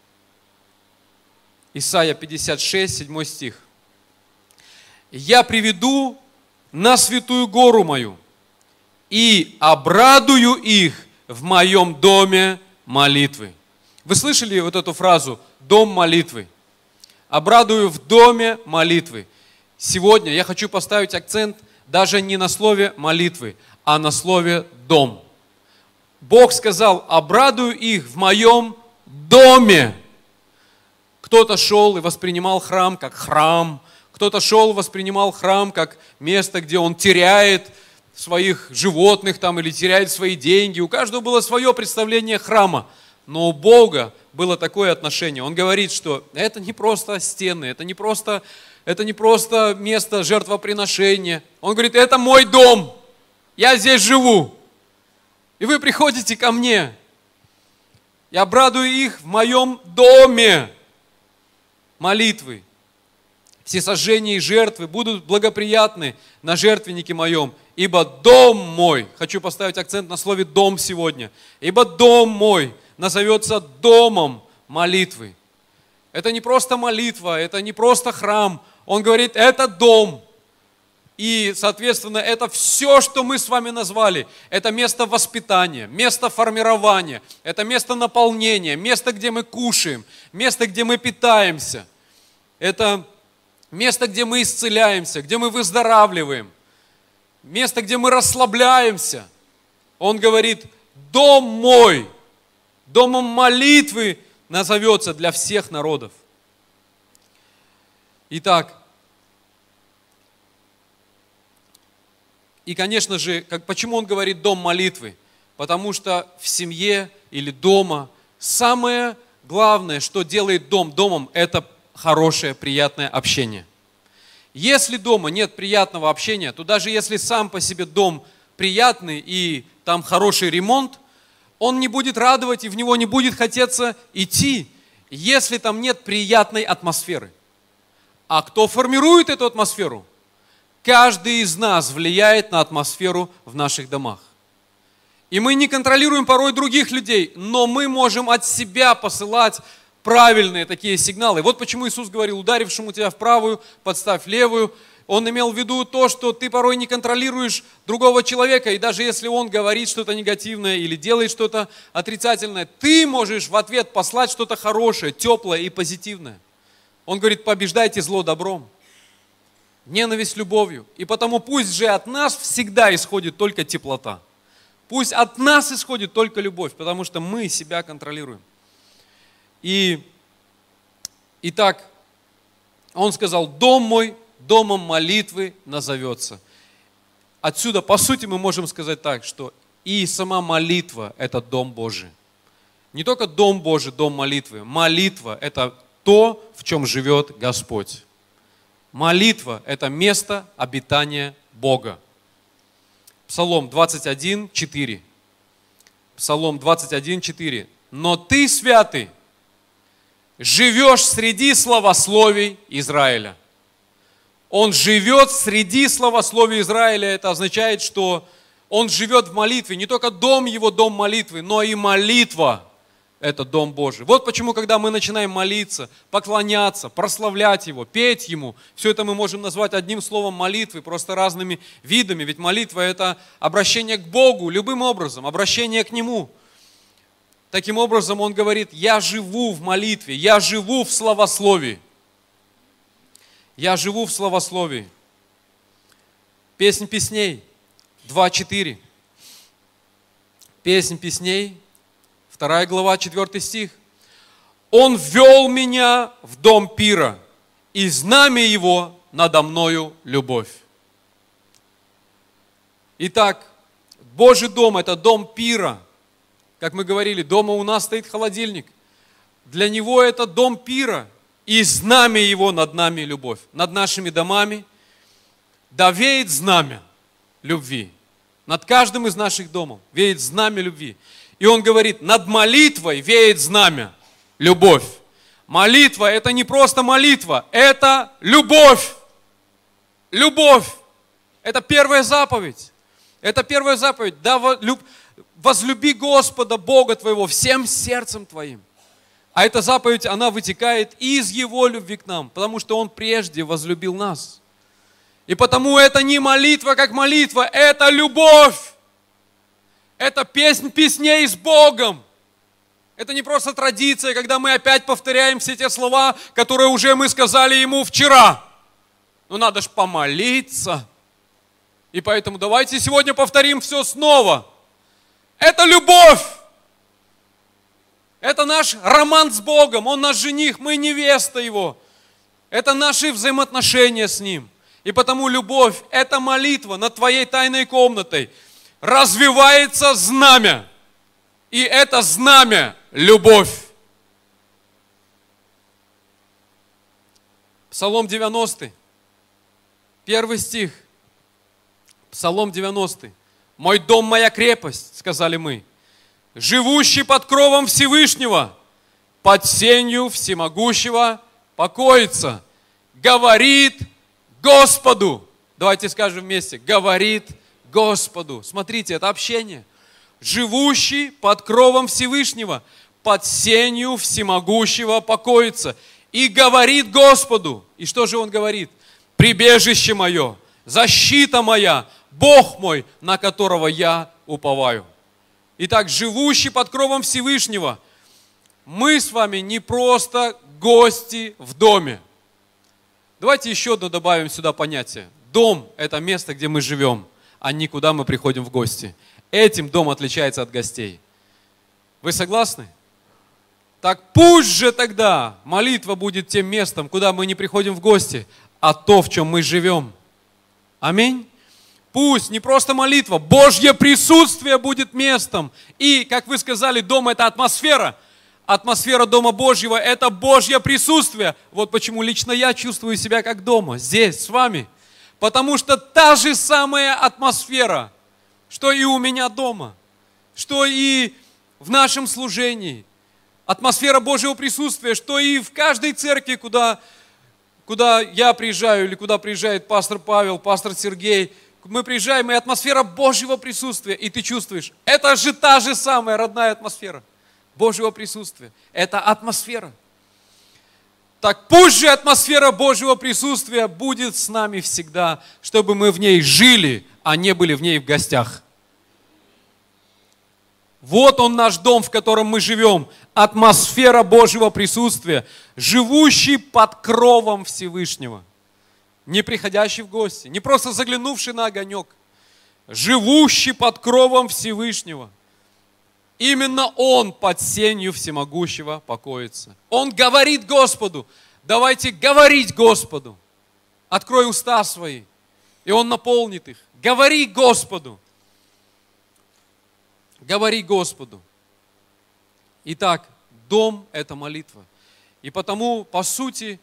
Исайя 56, 7 стих. я приведу на святую гору мою и обрадую их в моем доме молитвы. Вы слышали вот эту фразу «дом молитвы»? Обрадую в доме молитвы. Сегодня я хочу поставить акцент даже не на слове молитвы, а на слове дом. Бог сказал, обрадую их в моем доме. Кто-то шел и воспринимал храм как храм, кто-то шел и воспринимал храм как место, где он теряет своих животных там или теряет свои деньги. У каждого было свое представление храма. Но у Бога было такое отношение. Он говорит, что это не просто стены, это не просто, это не просто место жертвоприношения. Он говорит, это мой дом, я здесь живу. И вы приходите ко мне. Я обрадую их в моем доме. Молитвы, все сожжения и жертвы будут благоприятны на жертвеннике моем, ибо дом мой, хочу поставить акцент на слове дом сегодня, ибо дом мой назовется домом молитвы. Это не просто молитва, это не просто храм. Он говорит, это дом. И, соответственно, это все, что мы с вами назвали. Это место воспитания, место формирования, это место наполнения, место, где мы кушаем, место, где мы питаемся. Это место, где мы исцеляемся, где мы выздоравливаем, место, где мы расслабляемся. Он говорит, дом мой, домом молитвы назовется для всех народов. Итак, И, конечно же, как, почему он говорит дом молитвы? Потому что в семье или дома самое главное, что делает дом домом, это хорошее, приятное общение. Если дома нет приятного общения, то даже если сам по себе дом приятный и там хороший ремонт, он не будет радовать и в него не будет хотеться идти, если там нет приятной атмосферы. А кто формирует эту атмосферу? Каждый из нас влияет на атмосферу в наших домах. И мы не контролируем порой других людей, но мы можем от себя посылать правильные такие сигналы. Вот почему Иисус говорил, ударившему тебя в правую, подставь левую. Он имел в виду то, что ты порой не контролируешь другого человека, и даже если он говорит что-то негативное или делает что-то отрицательное, ты можешь в ответ послать что-то хорошее, теплое и позитивное. Он говорит, побеждайте зло добром ненависть любовью. И потому пусть же от нас всегда исходит только теплота. Пусть от нас исходит только любовь, потому что мы себя контролируем. И, итак, он сказал, дом мой домом молитвы назовется. Отсюда, по сути, мы можем сказать так, что и сама молитва – это дом Божий. Не только дом Божий, дом молитвы. Молитва – это то, в чем живет Господь. Молитва – это место обитания Бога. Псалом 21, 4. Псалом 21, 4. «Но ты, святый, живешь среди словословий Израиля». Он живет среди словословий Израиля. Это означает, что он живет в молитве. Не только дом его, дом молитвы, но и молитва – это Дом Божий. Вот почему, когда мы начинаем молиться, поклоняться, прославлять Его, петь Ему, все это мы можем назвать одним словом молитвы, просто разными видами. Ведь молитва – это обращение к Богу любым образом, обращение к Нему. Таким образом, Он говорит, я живу в молитве, я живу в словословии. Я живу в словословии. Песнь песней 2.4. Песнь песней Вторая глава, 4 стих. Он ввел меня в дом пира, и знамя его надо мною любовь. Итак, Божий дом – это дом пира. Как мы говорили, дома у нас стоит холодильник. Для него это дом пира, и знамя его над нами любовь. Над нашими домами да веет знамя любви. Над каждым из наших домов веет знамя любви. И он говорит, над молитвой веет знамя, любовь. Молитва – это не просто молитва, это любовь. Любовь. Это первая заповедь. Это первая заповедь. Да, возлюби Господа, Бога твоего, всем сердцем твоим. А эта заповедь, она вытекает из Его любви к нам, потому что Он прежде возлюбил нас. И потому это не молитва как молитва, это любовь. Это песнь песней с Богом. Это не просто традиция, когда мы опять повторяем все те слова, которые уже мы сказали ему вчера. Но надо же помолиться. И поэтому давайте сегодня повторим все снова. Это любовь. Это наш роман с Богом. Он наш жених, мы невеста Его. Это наши взаимоотношения с Ним. И потому любовь – это молитва над твоей тайной комнатой. Развивается знамя. И это знамя – любовь. Псалом 90, первый стих. Псалом 90. «Мой дом, моя крепость», сказали мы, «живущий под кровом Всевышнего, под сенью всемогущего покоится, говорит Господу». Давайте скажем вместе, говорит Господу. Смотрите, это общение. Живущий под кровом Всевышнего, под сенью всемогущего покоится. И говорит Господу. И что же он говорит? Прибежище мое, защита моя, Бог мой, на которого я уповаю. Итак, живущий под кровом Всевышнего, мы с вами не просто гости в доме. Давайте еще одно добавим сюда понятие. Дом – это место, где мы живем, а не куда мы приходим в гости. Этим дом отличается от гостей. Вы согласны? Так пусть же тогда молитва будет тем местом, куда мы не приходим в гости, а то, в чем мы живем. Аминь. Пусть не просто молитва, Божье присутствие будет местом. И, как вы сказали, дом – это атмосфера. Атмосфера Дома Божьего – это Божье присутствие. Вот почему лично я чувствую себя как дома, здесь, с вами. Потому что та же самая атмосфера, что и у меня дома, что и в нашем служении. Атмосфера Божьего присутствия, что и в каждой церкви, куда, куда я приезжаю или куда приезжает пастор Павел, пастор Сергей – мы приезжаем, и атмосфера Божьего присутствия, и ты чувствуешь, это же та же самая родная атмосфера Божьего присутствия. Это атмосфера. Так пусть же атмосфера Божьего присутствия будет с нами всегда, чтобы мы в ней жили, а не были в ней в гостях. Вот он наш дом, в котором мы живем. Атмосфера Божьего присутствия, живущий под кровом Всевышнего – не приходящий в гости, не просто заглянувший на огонек, живущий под кровом Всевышнего. Именно Он под сенью всемогущего покоится. Он говорит Господу, давайте говорить Господу. Открой уста свои, и Он наполнит их. Говори Господу. Говори Господу. Итак, дом – это молитва. И потому, по сути,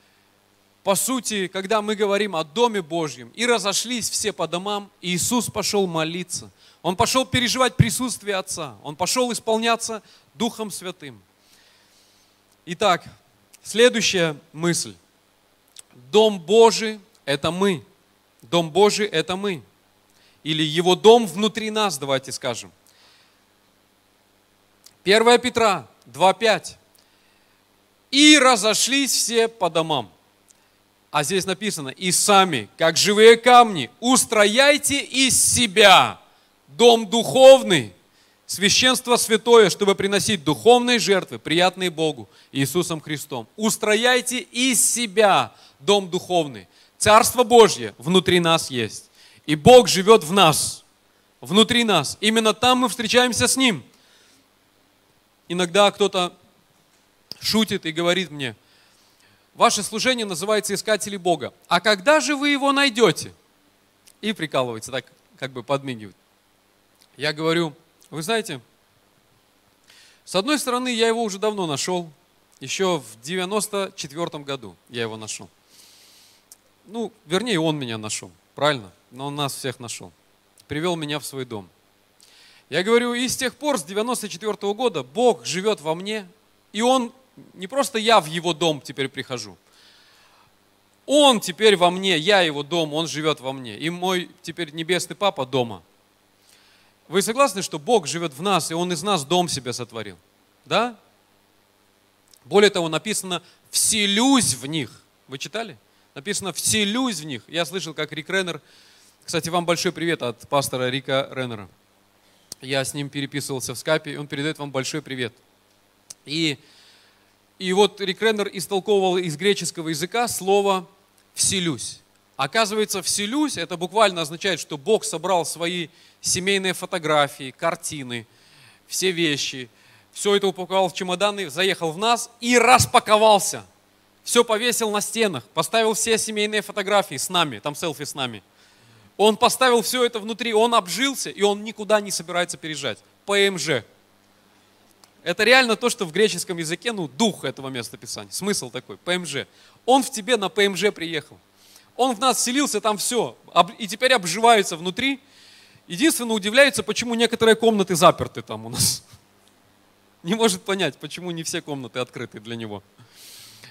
по сути, когда мы говорим о Доме Божьем, и разошлись все по домам, Иисус пошел молиться. Он пошел переживать присутствие Отца. Он пошел исполняться Духом Святым. Итак, следующая мысль. Дом Божий – это мы. Дом Божий – это мы. Или Его дом внутри нас, давайте скажем. 1 Петра 2.5. «И разошлись все по домам». А здесь написано, и сами, как живые камни, устрояйте из себя дом духовный, священство святое, чтобы приносить духовные жертвы, приятные Богу, Иисусом Христом. Устрояйте из себя дом духовный. Царство Божье внутри нас есть. И Бог живет в нас, внутри нас. Именно там мы встречаемся с Ним. Иногда кто-то шутит и говорит мне, Ваше служение называется «Искатели Бога». А когда же вы его найдете? И прикалывается, так как бы подмигивает. Я говорю, вы знаете, с одной стороны, я его уже давно нашел. Еще в 94 году я его нашел. Ну, вернее, он меня нашел, правильно? Но он нас всех нашел. Привел меня в свой дом. Я говорю, и с тех пор, с 94 года, Бог живет во мне, и Он не просто я в его дом теперь прихожу. Он теперь во мне, я его дом, он живет во мне. И мой теперь небесный папа дома. Вы согласны, что Бог живет в нас, и Он из нас дом себе сотворил? Да? Более того, написано, вселюсь в них. Вы читали? Написано «вселюсь в них». Я слышал, как Рик Реннер, кстати, вам большой привет от пастора Рика Реннера. Я с ним переписывался в скайпе, и он передает вам большой привет. И, и вот Рик Реннер истолковывал из греческого языка слово «вселюсь». Оказывается, «вселюсь» это буквально означает, что Бог собрал свои семейные фотографии, картины, все вещи, все это упаковал в чемоданы, заехал в нас и распаковался. Все повесил на стенах, поставил все семейные фотографии с нами, там селфи с нами. Он поставил все это внутри, он обжился, и он никуда не собирается переезжать. ПМЖ. Это реально то, что в греческом языке, ну, дух этого места писания. Смысл такой, ПМЖ. Он в тебе на ПМЖ приехал. Он в нас селился, там все. И теперь обживается внутри. Единственное, удивляется, почему некоторые комнаты заперты там у нас. Не может понять, почему не все комнаты открыты для него.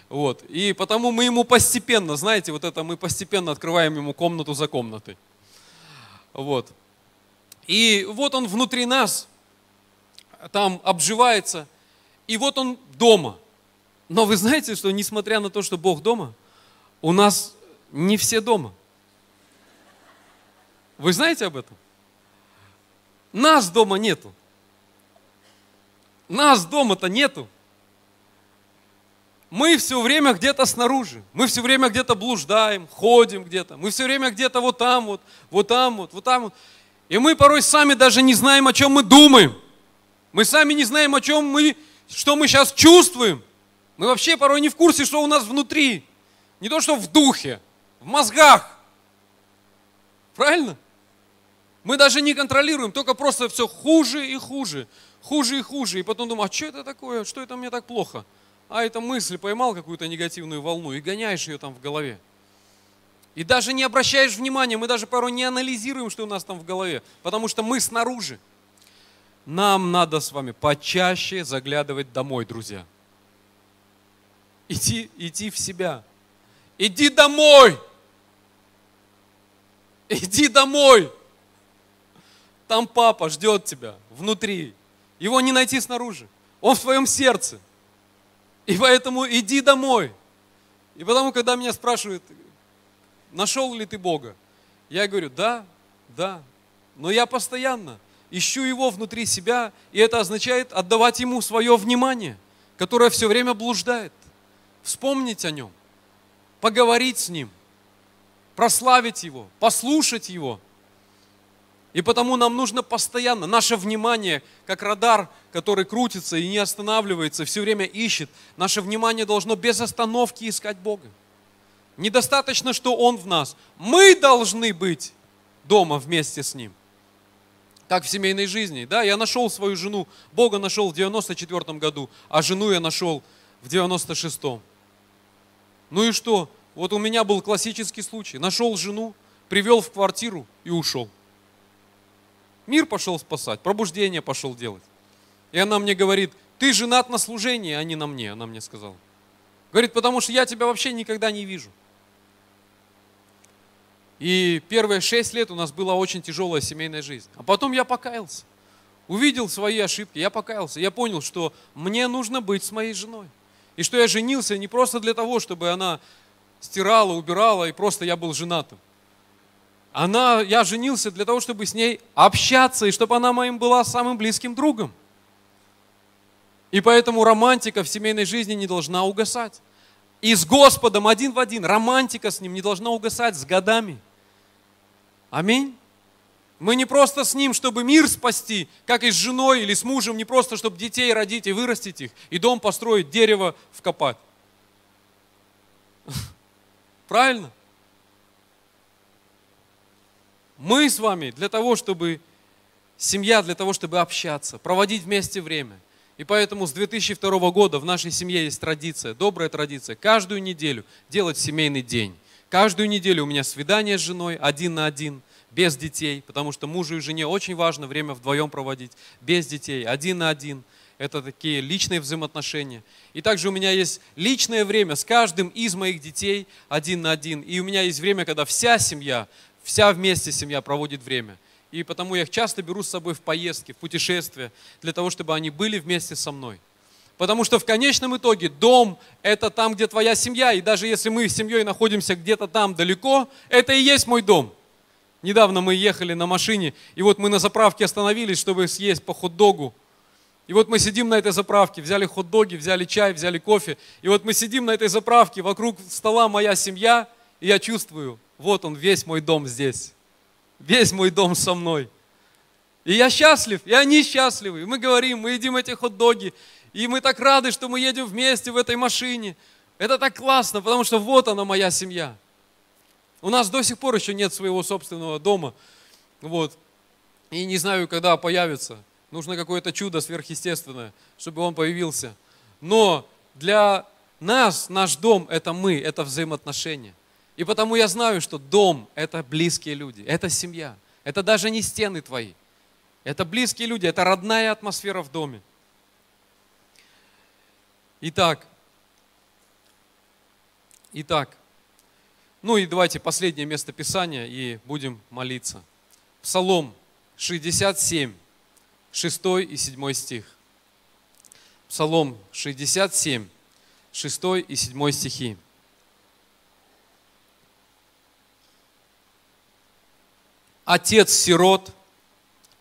Вот. И потому мы ему постепенно, знаете, вот это мы постепенно открываем ему комнату за комнатой. Вот. И вот он внутри нас, там обживается, и вот он дома. Но вы знаете, что несмотря на то, что Бог дома, у нас не все дома. Вы знаете об этом? Нас дома нету. Нас дома-то нету. Мы все время где-то снаружи. Мы все время где-то блуждаем, ходим где-то. Мы все время где-то вот там вот, вот там вот, вот там вот. И мы порой сами даже не знаем, о чем мы думаем. Мы сами не знаем, о чем мы, что мы сейчас чувствуем. Мы вообще порой не в курсе, что у нас внутри. Не то, что в духе, в мозгах. Правильно? Мы даже не контролируем, только просто все хуже и хуже, хуже и хуже. И потом думаем, а что это такое, что это мне так плохо? А эта мысль поймал какую-то негативную волну и гоняешь ее там в голове. И даже не обращаешь внимания, мы даже порой не анализируем, что у нас там в голове, потому что мы снаружи. Нам надо с вами почаще заглядывать домой, друзья. Идти, идти в себя. Иди домой! Иди домой! Там папа ждет тебя внутри. Его не найти снаружи. Он в твоем сердце. И поэтому иди домой. И потому, когда меня спрашивают, нашел ли ты Бога, я говорю, да, да. Но я постоянно ищу Его внутри себя, и это означает отдавать Ему свое внимание, которое все время блуждает. Вспомнить о Нем, поговорить с Ним, прославить Его, послушать Его – и потому нам нужно постоянно, наше внимание, как радар, который крутится и не останавливается, все время ищет, наше внимание должно без остановки искать Бога. Недостаточно, что Он в нас. Мы должны быть дома вместе с Ним. Как в семейной жизни. Да, я нашел свою жену, Бога нашел в 94 году, а жену я нашел в 96-м. Ну и что? Вот у меня был классический случай. Нашел жену, привел в квартиру и ушел. Мир пошел спасать, пробуждение пошел делать. И она мне говорит, ты женат на служении, а не на мне, она мне сказала. Говорит, потому что я тебя вообще никогда не вижу. И первые шесть лет у нас была очень тяжелая семейная жизнь. А потом я покаялся. Увидел свои ошибки, я покаялся. Я понял, что мне нужно быть с моей женой. И что я женился не просто для того, чтобы она стирала, убирала, и просто я был женатым она, я женился для того, чтобы с ней общаться, и чтобы она моим была самым близким другом. И поэтому романтика в семейной жизни не должна угасать. И с Господом один в один, романтика с Ним не должна угасать с годами. Аминь. Мы не просто с Ним, чтобы мир спасти, как и с женой или с мужем, не просто, чтобы детей родить и вырастить их, и дом построить, дерево вкопать. Правильно? Мы с вами для того, чтобы семья, для того, чтобы общаться, проводить вместе время. И поэтому с 2002 года в нашей семье есть традиция, добрая традиция, каждую неделю делать семейный день. Каждую неделю у меня свидание с женой один на один, без детей, потому что мужу и жене очень важно время вдвоем проводить, без детей, один на один. Это такие личные взаимоотношения. И также у меня есть личное время с каждым из моих детей один на один. И у меня есть время, когда вся семья Вся вместе семья проводит время. И потому я их часто беру с собой в поездки, в путешествия, для того, чтобы они были вместе со мной. Потому что в конечном итоге дом – это там, где твоя семья. И даже если мы с семьей находимся где-то там далеко, это и есть мой дом. Недавно мы ехали на машине, и вот мы на заправке остановились, чтобы съесть по хот-догу. И вот мы сидим на этой заправке, взяли хот-доги, взяли чай, взяли кофе. И вот мы сидим на этой заправке, вокруг стола моя семья, и я чувствую, вот он, весь мой дом здесь. Весь мой дом со мной. И я счастлив, и они счастливы. И мы говорим, мы едим эти хот-доги, и мы так рады, что мы едем вместе в этой машине. Это так классно, потому что вот она моя семья. У нас до сих пор еще нет своего собственного дома. Вот. И не знаю, когда появится. Нужно какое-то чудо сверхъестественное, чтобы он появился. Но для нас наш дом – это мы, это взаимоотношения. И потому я знаю, что дом – это близкие люди, это семья. Это даже не стены твои. Это близкие люди, это родная атмосфера в доме. Итак, итак, ну и давайте последнее место Писания и будем молиться. Псалом 67, 6 и 7 стих. Псалом 67, 6 и 7 стихи. Отец сирот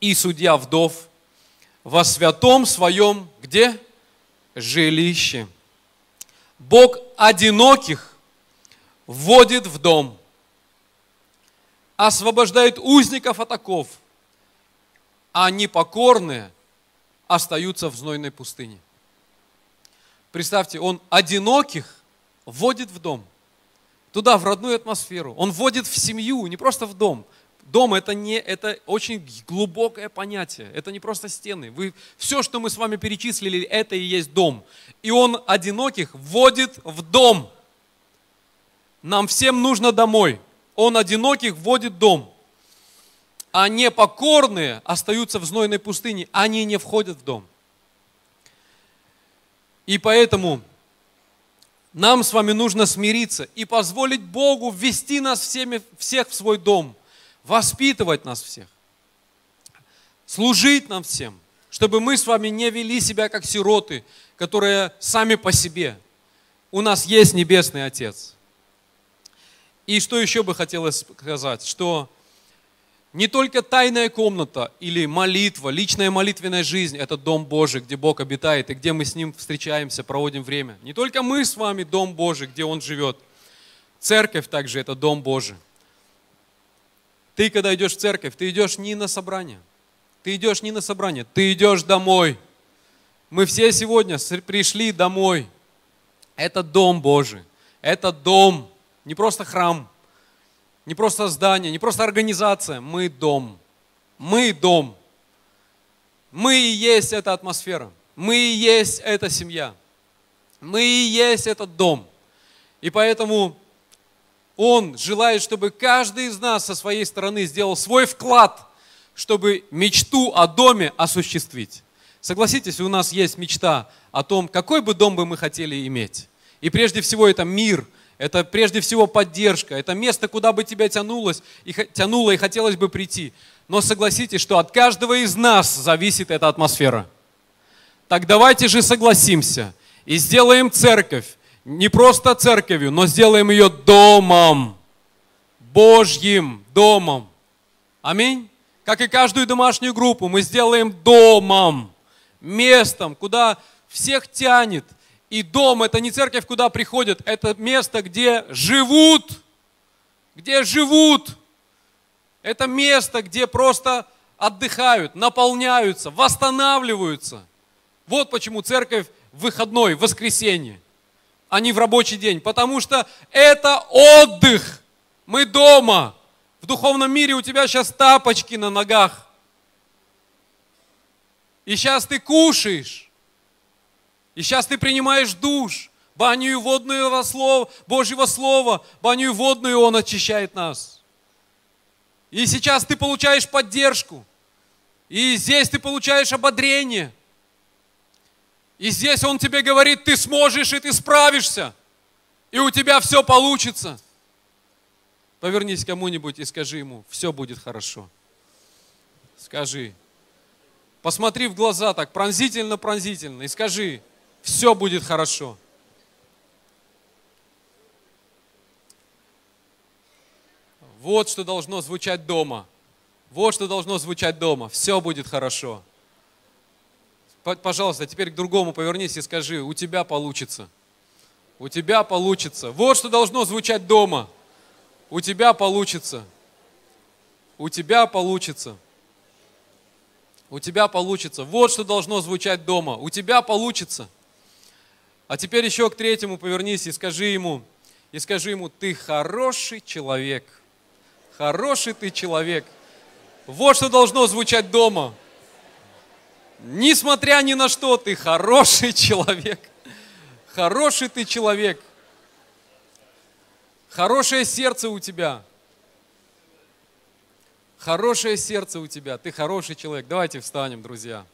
и судья вдов во святом своем где? Жилище. Бог одиноких вводит в дом, освобождает узников от оков, а непокорные остаются в знойной пустыне. Представьте, он одиноких вводит в дом, туда, в родную атмосферу. Он вводит в семью, не просто в дом. Дом это не это очень глубокое понятие. Это не просто стены. Вы, все, что мы с вами перечислили, это и есть дом. И он одиноких вводит в дом. Нам всем нужно домой. Он одиноких вводит дом. А непокорные остаются в знойной пустыне. Они не входят в дом. И поэтому нам с вами нужно смириться и позволить Богу ввести нас всеми, всех в свой дом, воспитывать нас всех, служить нам всем, чтобы мы с вами не вели себя как сироты, которые сами по себе. У нас есть Небесный Отец – и что еще бы хотелось сказать, что не только тайная комната или молитва, личная молитвенная жизнь – это дом Божий, где Бог обитает и где мы с Ним встречаемся, проводим время. Не только мы с вами дом Божий, где Он живет. Церковь также – это дом Божий. Ты, когда идешь в церковь, ты идешь не на собрание. Ты идешь не на собрание, ты идешь домой. Мы все сегодня пришли домой. Это дом Божий. Это дом не просто храм, не просто здание, не просто организация. Мы дом. Мы дом. Мы и есть эта атмосфера. Мы и есть эта семья. Мы и есть этот дом. И поэтому Он желает, чтобы каждый из нас со своей стороны сделал свой вклад, чтобы мечту о доме осуществить. Согласитесь, у нас есть мечта о том, какой бы дом бы мы хотели иметь. И прежде всего это мир – это прежде всего поддержка, это место, куда бы тебя тянулось, и, тянуло и хотелось бы прийти. Но согласитесь, что от каждого из нас зависит эта атмосфера. Так давайте же согласимся и сделаем церковь, не просто церковью, но сделаем ее домом, Божьим домом. Аминь. Как и каждую домашнюю группу, мы сделаем домом, местом, куда всех тянет – и дом – это не церковь, куда приходят, это место, где живут, где живут. Это место, где просто отдыхают, наполняются, восстанавливаются. Вот почему церковь выходной, воскресенье, а не в рабочий день. Потому что это отдых. Мы дома. В духовном мире у тебя сейчас тапочки на ногах. И сейчас ты кушаешь. И сейчас ты принимаешь душ, баню водную слова, Божьего Слова, баню водную Он очищает нас. И сейчас ты получаешь поддержку. И здесь ты получаешь ободрение. И здесь Он тебе говорит, ты сможешь и ты справишься. И у тебя все получится. Повернись кому-нибудь и скажи ему, все будет хорошо. Скажи. Посмотри в глаза так пронзительно-пронзительно и скажи, Все будет хорошо. Вот что должно звучать дома. Вот что должно звучать дома. Все будет хорошо. Пожалуйста, теперь к другому повернись и скажи, у тебя получится. У тебя получится. Вот что должно звучать дома. У тебя получится. У тебя получится. У тебя получится. Вот что должно звучать дома. У тебя получится. А теперь еще к третьему повернись и скажи ему, и скажи ему, ты хороший человек. Хороший ты человек. Вот что должно звучать дома. Несмотря ни на что, ты хороший человек. Хороший ты человек. Хорошее сердце у тебя. Хорошее сердце у тебя. Ты хороший человек. Давайте встанем, друзья.